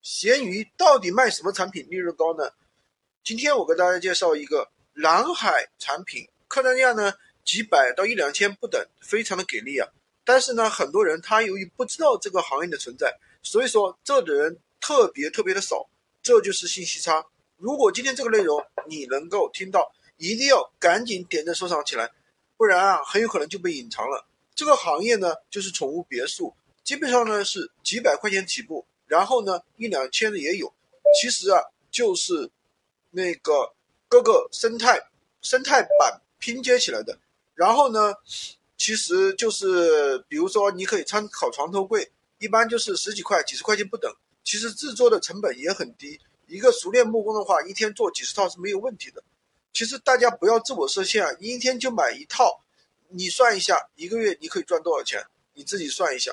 闲鱼到底卖什么产品利润高呢？今天我给大家介绍一个蓝海产品，客单价呢几百到一两千不等，非常的给力啊！但是呢，很多人他由于不知道这个行业的存在，所以说这的人特别特别的少，这就是信息差。如果今天这个内容你能够听到，一定要赶紧点赞收藏起来，不然啊很有可能就被隐藏了。这个行业呢就是宠物别墅，基本上呢是几百块钱起步。然后呢，一两千的也有，其实啊，就是那个各个生态生态板拼接起来的。然后呢，其实就是比如说，你可以参考床头柜，一般就是十几块、几十块钱不等。其实制作的成本也很低，一个熟练木工的话，一天做几十套是没有问题的。其实大家不要自我设限啊，一天就买一套，你算一下，一个月你可以赚多少钱？你自己算一下。